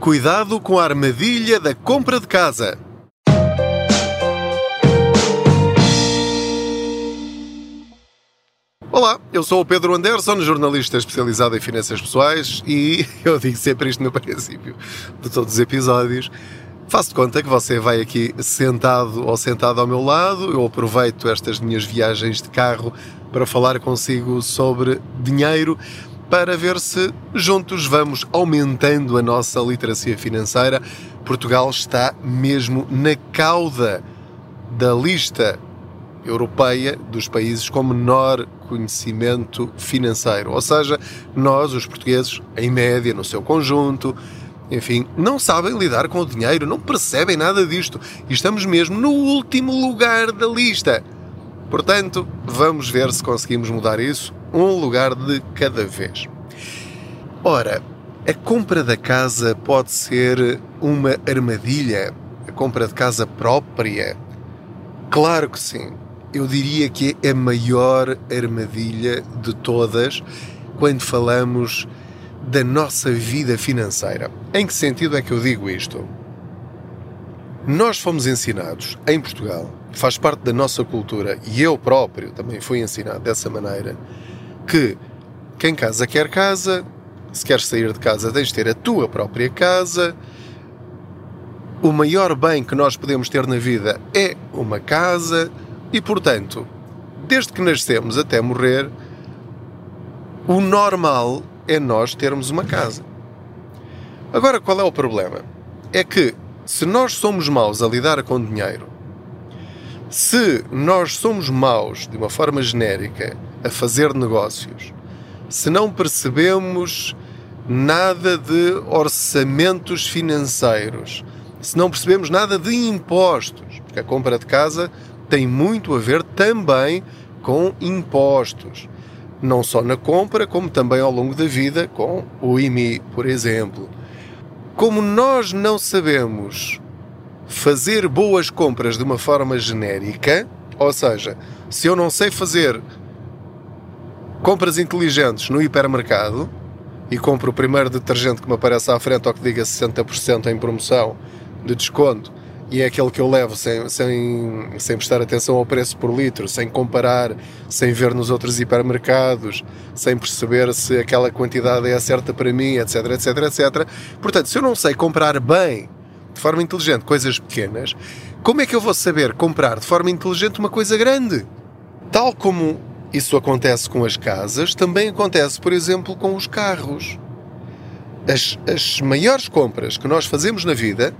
Cuidado com a armadilha da compra de casa. Olá, eu sou o Pedro Anderson, jornalista especializado em finanças pessoais e eu digo sempre isto no princípio de todos os episódios. Faço de conta que você vai aqui sentado ou sentado ao meu lado. Eu aproveito estas minhas viagens de carro para falar consigo sobre dinheiro, para ver se juntos vamos aumentando a nossa literacia financeira. Portugal está mesmo na cauda da lista europeia dos países com menor conhecimento financeiro. Ou seja, nós, os portugueses, em média, no seu conjunto, enfim, não sabem lidar com o dinheiro, não percebem nada disto e estamos mesmo no último lugar da lista. Portanto, vamos ver se conseguimos mudar isso um lugar de cada vez. Ora, a compra da casa pode ser uma armadilha? A compra de casa própria? Claro que sim. Eu diria que é a maior armadilha de todas quando falamos da nossa vida financeira. Em que sentido é que eu digo isto? Nós fomos ensinados em Portugal, faz parte da nossa cultura, e eu próprio também fui ensinado dessa maneira, que quem casa quer casa, se queres sair de casa tens de ter a tua própria casa. O maior bem que nós podemos ter na vida é uma casa e, portanto, desde que nascemos até morrer, o normal é nós termos uma casa. Agora, qual é o problema? É que se nós somos maus a lidar com dinheiro, se nós somos maus de uma forma genérica a fazer negócios, se não percebemos nada de orçamentos financeiros, se não percebemos nada de impostos, porque a compra de casa tem muito a ver também com impostos. Não só na compra, como também ao longo da vida, com o IMI, por exemplo. Como nós não sabemos fazer boas compras de uma forma genérica, ou seja, se eu não sei fazer compras inteligentes no hipermercado, e compro o primeiro detergente que me aparece à frente ou que diga 60% em promoção de desconto e é aquele que eu levo sem, sem, sem prestar atenção ao preço por litro, sem comparar, sem ver nos outros hipermercados, sem perceber se aquela quantidade é certa para mim, etc, etc, etc. Portanto, se eu não sei comprar bem, de forma inteligente, coisas pequenas, como é que eu vou saber comprar de forma inteligente uma coisa grande? Tal como isso acontece com as casas, também acontece, por exemplo, com os carros. As, as maiores compras que nós fazemos na vida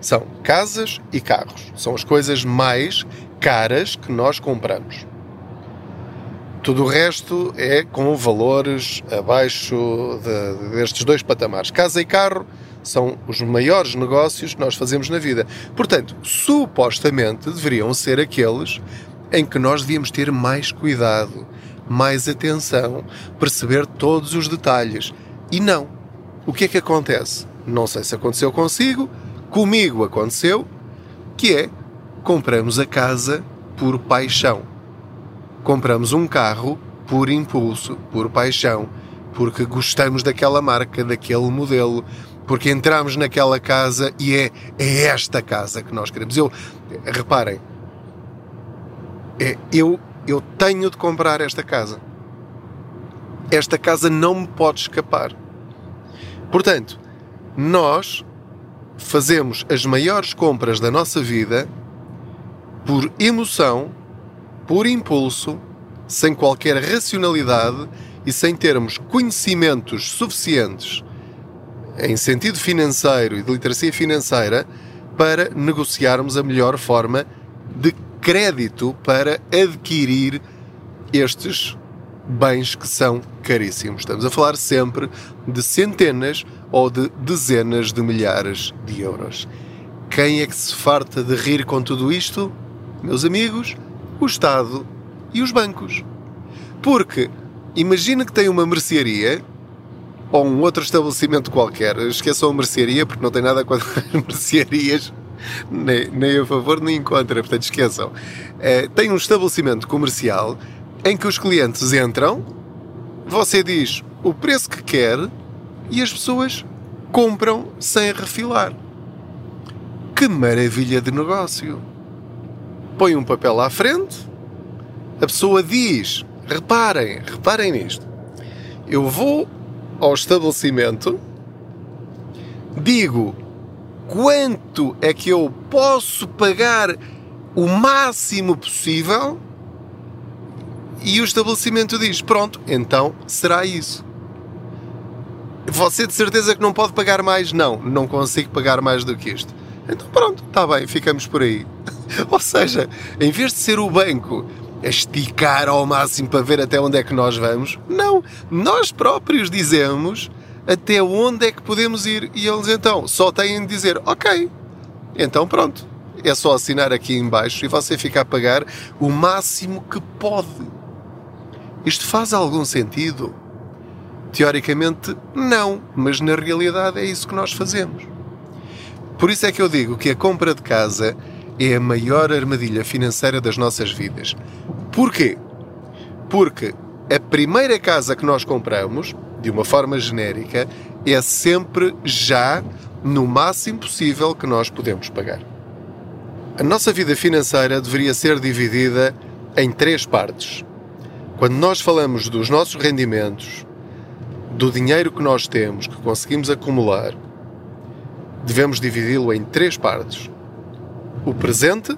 são casas e carros. São as coisas mais caras que nós compramos. Tudo o resto é com valores abaixo de, destes dois patamares. Casa e carro são os maiores negócios que nós fazemos na vida. Portanto, supostamente deveriam ser aqueles em que nós devíamos ter mais cuidado, mais atenção, perceber todos os detalhes. E não. O que é que acontece? Não sei se aconteceu consigo, comigo aconteceu, que é compramos a casa por paixão. Compramos um carro por impulso, por paixão, porque gostamos daquela marca, daquele modelo, porque entramos naquela casa e é, é esta casa que nós queremos. Eu, reparem, é eu, eu tenho de comprar esta casa. Esta casa não me pode escapar. Portanto, nós fazemos as maiores compras da nossa vida por emoção, por impulso, sem qualquer racionalidade e sem termos conhecimentos suficientes em sentido financeiro e de literacia financeira para negociarmos a melhor forma de crédito para adquirir estes bens que são caríssimos. Estamos a falar sempre de centenas ou de dezenas de milhares de euros. Quem é que se farta de rir com tudo isto? Meus amigos, o Estado e os bancos. Porque imagina que tem uma mercearia ou um outro estabelecimento qualquer. Esqueçam a mercearia porque não tem nada contra as mercearias nem, nem a favor nem contra, portanto esqueçam. É, tem um estabelecimento comercial em que os clientes entram, você diz o preço que quer e as pessoas compram sem refilar. Que maravilha de negócio! Põe um papel à frente, a pessoa diz: reparem, reparem nisto. Eu vou ao estabelecimento, digo quanto é que eu posso pagar o máximo possível e o estabelecimento diz: pronto, então será isso. Você de certeza que não pode pagar mais? Não, não consigo pagar mais do que isto. Então pronto, está bem, ficamos por aí. Ou seja, em vez de ser o banco a esticar ao máximo para ver até onde é que nós vamos, não, nós próprios dizemos até onde é que podemos ir e eles então só têm de dizer ok, então pronto, é só assinar aqui embaixo e você fica a pagar o máximo que pode. Isto faz algum sentido? Teoricamente, não, mas na realidade é isso que nós fazemos. Por isso é que eu digo que a compra de casa é a maior armadilha financeira das nossas vidas. Porquê? Porque a primeira casa que nós compramos, de uma forma genérica, é sempre já no máximo possível que nós podemos pagar. A nossa vida financeira deveria ser dividida em três partes. Quando nós falamos dos nossos rendimentos, do dinheiro que nós temos, que conseguimos acumular, devemos dividi-lo em três partes: o presente,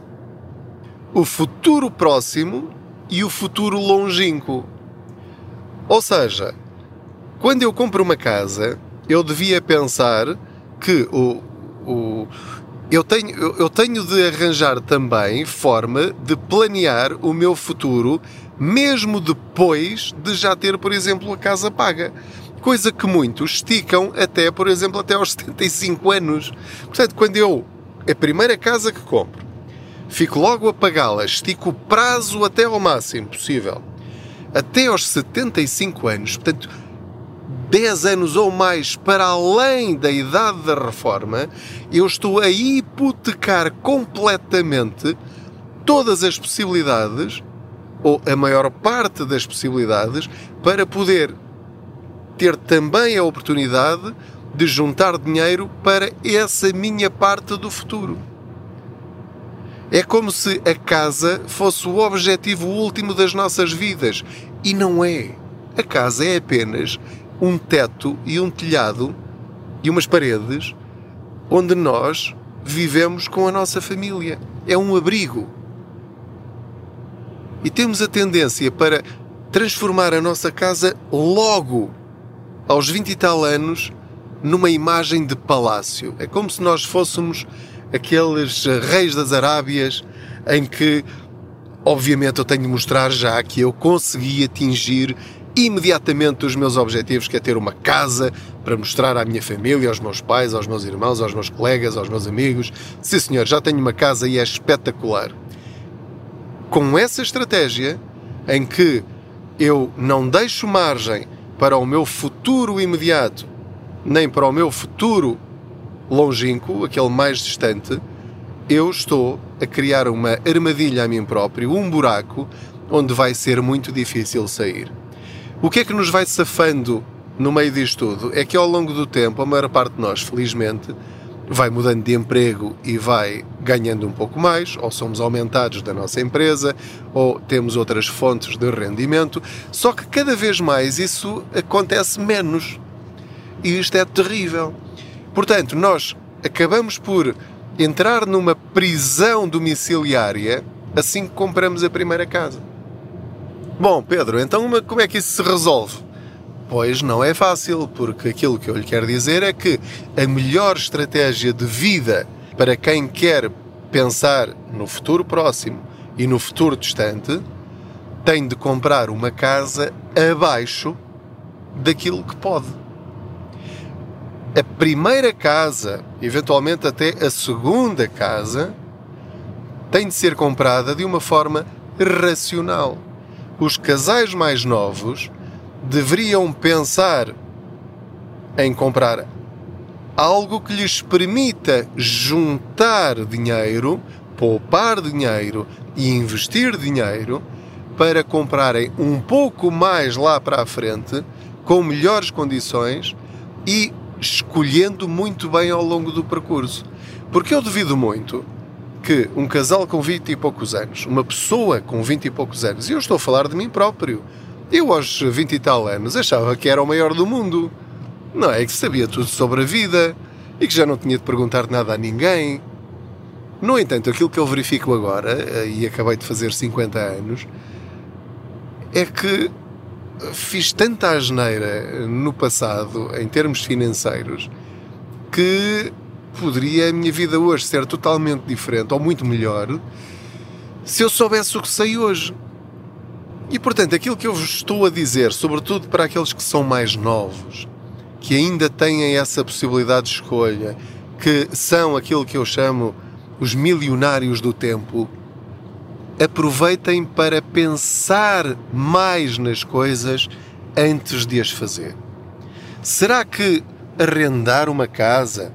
o futuro próximo e o futuro longínquo. Ou seja, quando eu compro uma casa, eu devia pensar que o, o, eu, tenho, eu tenho de arranjar também forma de planear o meu futuro, mesmo depois de já ter, por exemplo, a casa paga coisa que muitos esticam até, por exemplo, até aos 75 anos. Portanto, quando eu, a primeira casa que compro, fico logo a pagá-la, estico o prazo até ao máximo possível, até aos 75 anos, portanto, 10 anos ou mais para além da idade da reforma, eu estou a hipotecar completamente todas as possibilidades, ou a maior parte das possibilidades, para poder ter também a oportunidade de juntar dinheiro para essa minha parte do futuro. É como se a casa fosse o objetivo último das nossas vidas. E não é. A casa é apenas um teto e um telhado e umas paredes onde nós vivemos com a nossa família. É um abrigo. E temos a tendência para transformar a nossa casa logo aos 20 e tal anos, numa imagem de palácio. É como se nós fôssemos aqueles reis das Arábias em que, obviamente, eu tenho de mostrar já que eu consegui atingir imediatamente os meus objetivos, que é ter uma casa para mostrar à minha família, aos meus pais, aos meus irmãos, aos meus colegas, aos meus amigos. Sim, senhor, já tenho uma casa e é espetacular. Com essa estratégia, em que eu não deixo margem para o meu futuro imediato, nem para o meu futuro longínquo, aquele mais distante, eu estou a criar uma armadilha a mim próprio, um buraco, onde vai ser muito difícil sair. O que é que nos vai safando no meio disto tudo? É que ao longo do tempo, a maior parte de nós, felizmente, vai mudando de emprego e vai ganhando um pouco mais, ou somos aumentados da nossa empresa, ou temos outras fontes de rendimento, só que cada vez mais isso acontece menos. E isto é terrível. Portanto, nós acabamos por entrar numa prisão domiciliária assim que compramos a primeira casa. Bom, Pedro, então como é que isso se resolve? Pois não é fácil, porque aquilo que eu lhe quero dizer é que a melhor estratégia de vida para quem quer pensar no futuro próximo e no futuro distante tem de comprar uma casa abaixo daquilo que pode. A primeira casa, eventualmente até a segunda casa, tem de ser comprada de uma forma racional. Os casais mais novos deveriam pensar em comprar algo que lhes permita juntar dinheiro, poupar dinheiro e investir dinheiro para comprarem um pouco mais lá para a frente, com melhores condições e escolhendo muito bem ao longo do percurso. Porque eu duvido muito que um casal com 20 e poucos anos, uma pessoa com 20 e poucos anos, e eu estou a falar de mim próprio, eu aos 20 e tal anos achava que era o maior do mundo. Não é que sabia tudo sobre a vida e que já não tinha de perguntar nada a ninguém. No entanto, aquilo que eu verifico agora, eh, e acabei de fazer 50 anos, é que fiz tanta asneira no passado, em termos financeiros, que poderia a minha vida hoje ser totalmente diferente ou muito melhor se eu soubesse o que sei hoje. E portanto, aquilo que eu vos estou a dizer, sobretudo para aqueles que são mais novos, que ainda têm essa possibilidade de escolha, que são aquilo que eu chamo os milionários do tempo, aproveitem para pensar mais nas coisas antes de as fazer. Será que arrendar uma casa,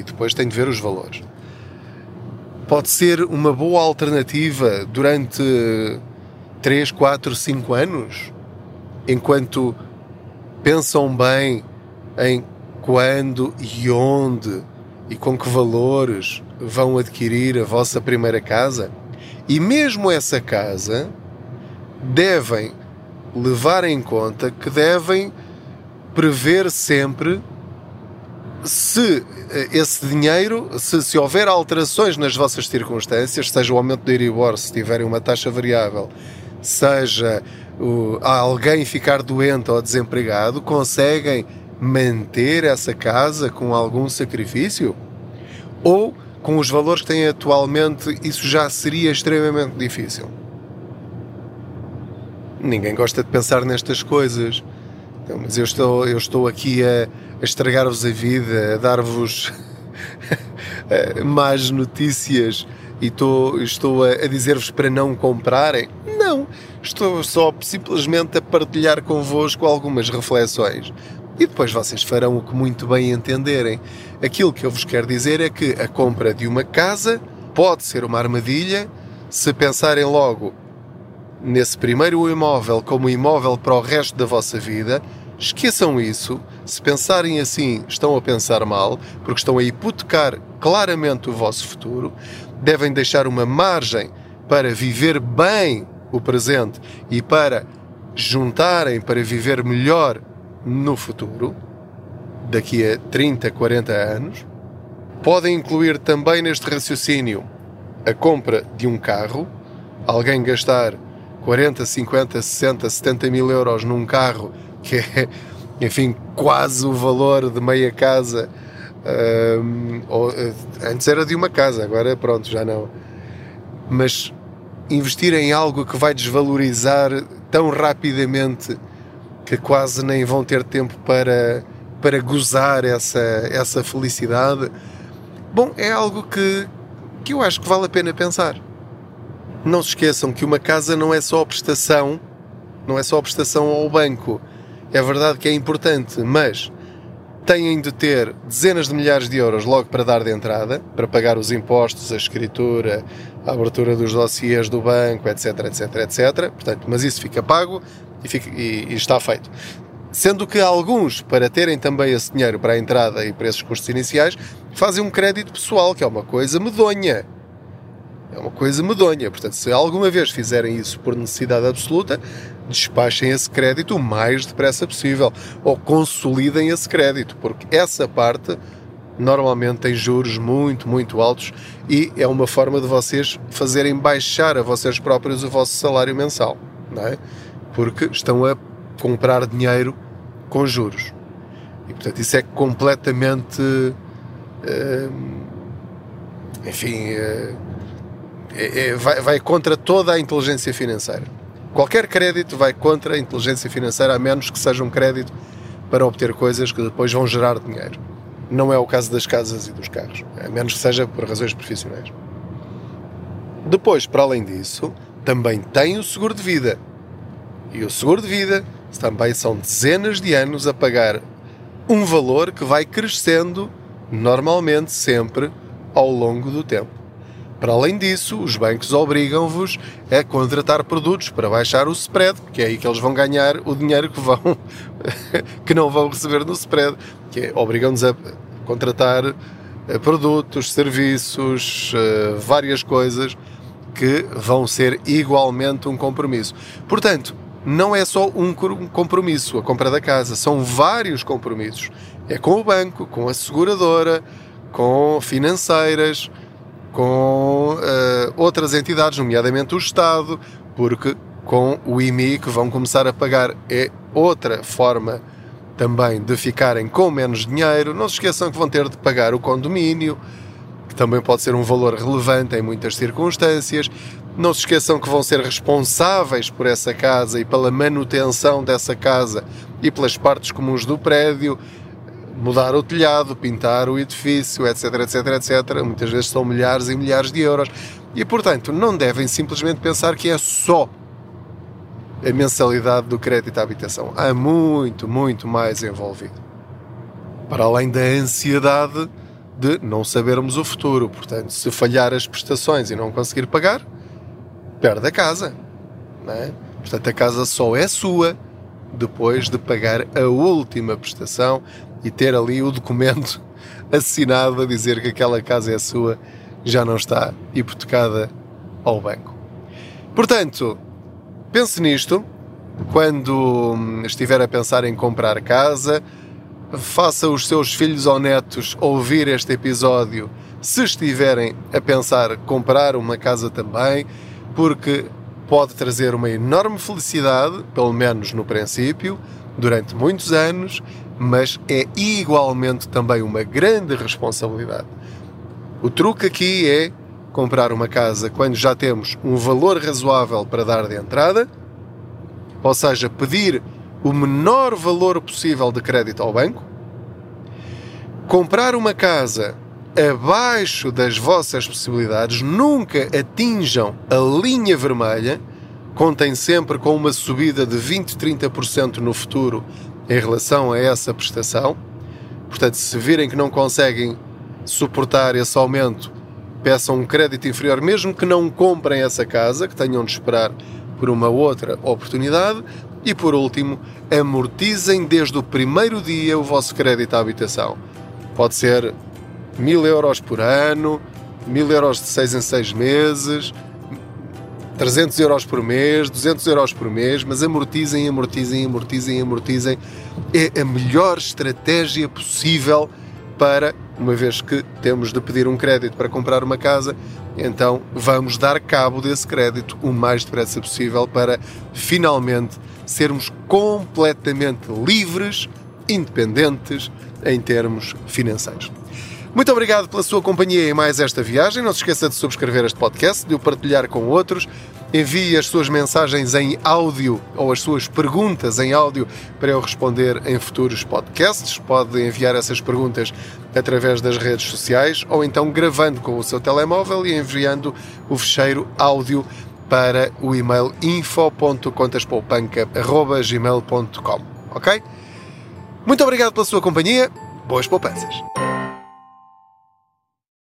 e depois tem de ver os valores, pode ser uma boa alternativa durante 3, 4, 5 anos? Enquanto pensam bem em quando e onde e com que valores vão adquirir a vossa primeira casa? E mesmo essa casa devem levar em conta que devem prever sempre se esse dinheiro, se, se houver alterações nas vossas circunstâncias, seja o aumento do Euribor, se tiverem uma taxa variável, seja o, alguém ficar doente ou desempregado, conseguem manter essa casa com algum sacrifício? Ou com os valores que têm atualmente, isso já seria extremamente difícil. Ninguém gosta de pensar nestas coisas. Então, mas eu estou, eu estou aqui a, a estragar-vos a vida, a dar-vos más notícias e estou, estou a, a dizer-vos para não comprarem. Não, estou só simplesmente a partilhar convosco algumas reflexões e depois vocês farão o que muito bem entenderem. Aquilo que eu vos quero dizer é que a compra de uma casa pode ser uma armadilha se pensarem logo nesse primeiro imóvel como imóvel para o resto da vossa vida. Esqueçam isso. Se pensarem assim, estão a pensar mal, porque estão a hipotecar claramente o vosso futuro. Devem deixar uma margem para viver bem o presente e para juntarem para viver melhor no futuro, daqui a 30, 40 anos, podem incluir também neste raciocínio a compra de um carro, alguém gastar 40, 50, 60, 70 mil euros num carro que é, enfim, quase o valor de meia casa. Um, ou, antes era de uma casa, agora pronto, já não. Mas investir em algo que vai desvalorizar tão rapidamente que quase nem vão ter tempo para, para gozar essa, essa felicidade. Bom, é algo que, que eu acho que vale a pena pensar. Não se esqueçam que uma casa não é só prestação, não é só prestação ao banco. É verdade que é importante, mas têm de ter dezenas de milhares de euros logo para dar de entrada, para pagar os impostos, a escritura, a abertura dos dossiês do banco, etc, etc, etc. Portanto, mas isso fica pago e, fica, e, e está feito. Sendo que alguns, para terem também esse dinheiro para a entrada e para esses custos iniciais, fazem um crédito pessoal, que é uma coisa medonha. É uma coisa medonha. Portanto, se alguma vez fizerem isso por necessidade absoluta, despachem esse crédito o mais depressa possível. Ou consolidem esse crédito, porque essa parte normalmente tem juros muito, muito altos e é uma forma de vocês fazerem baixar a vocês próprios o vosso salário mensal. Não é? porque estão a comprar dinheiro com juros. E portanto isso é completamente. Uh, enfim. Uh, é, é, vai, vai contra toda a inteligência financeira. Qualquer crédito vai contra a inteligência financeira, a menos que seja um crédito para obter coisas que depois vão gerar dinheiro. Não é o caso das casas e dos carros, a menos que seja por razões profissionais. Depois, para além disso, também tem o seguro de vida. E o seguro de vida também são dezenas de anos a pagar um valor que vai crescendo normalmente sempre ao longo do tempo. Para além disso, os bancos obrigam-vos a contratar produtos para baixar o spread, que é aí que eles vão ganhar o dinheiro que vão que não vão receber no spread, que é, obrigam-nos a contratar eh, produtos, serviços, eh, várias coisas que vão ser igualmente um compromisso. Portanto, não é só um compromisso a compra da casa, são vários compromissos. É com o banco, com a seguradora, com financeiras, com uh, outras entidades, nomeadamente o Estado, porque com o IMI que vão começar a pagar é outra forma também de ficarem com menos dinheiro. Não se esqueçam que vão ter de pagar o condomínio, que também pode ser um valor relevante em muitas circunstâncias. Não se esqueçam que vão ser responsáveis por essa casa e pela manutenção dessa casa e pelas partes comuns do prédio, mudar o telhado, pintar o edifício, etc, etc, etc. Muitas vezes são milhares e milhares de euros. E, portanto, não devem simplesmente pensar que é só a mensalidade do crédito à habitação. Há muito, muito mais envolvido. Para além da ansiedade de não sabermos o futuro. Portanto, se falhar as prestações e não conseguir pagar, perde a casa. É? Portanto, a casa só é sua depois de pagar a última prestação e ter ali o documento assinado a dizer que aquela casa é sua, já não está hipotecada ao banco. Portanto, pense nisto quando estiver a pensar em comprar casa, faça os seus filhos ou netos ouvir este episódio se estiverem a pensar comprar uma casa também, porque pode trazer uma enorme felicidade, pelo menos no princípio, durante muitos anos, mas é igualmente também uma grande responsabilidade. O truque aqui é comprar uma casa quando já temos um valor razoável para dar de entrada, ou seja, pedir o menor valor possível de crédito ao banco, comprar uma casa abaixo das vossas possibilidades, nunca atinjam a linha vermelha, contem sempre com uma subida de 20, 30% no futuro em relação a essa prestação. Portanto, se virem que não conseguem suportar esse aumento, peçam um crédito inferior, mesmo que não comprem essa casa, que tenham de esperar por uma outra oportunidade. E por último, amortizem desde o primeiro dia o vosso crédito à habitação. Pode ser mil euros por ano, mil euros de seis em seis meses, 300 euros por mês, 200 euros por mês, mas amortizem, amortizem, amortizem, amortizem. É a melhor estratégia possível para, uma vez que temos de pedir um crédito para comprar uma casa, então vamos dar cabo desse crédito o mais depressa possível para finalmente sermos completamente livres, independentes em termos financeiros. Muito obrigado pela sua companhia em mais esta viagem. Não se esqueça de subscrever este podcast, de o partilhar com outros. Envie as suas mensagens em áudio ou as suas perguntas em áudio para eu responder em futuros podcasts. Pode enviar essas perguntas através das redes sociais ou então gravando com o seu telemóvel e enviando o fecheiro áudio para o e-mail info.contaspoupanca.gmail.com Ok? Muito obrigado pela sua companhia. Boas poupanças!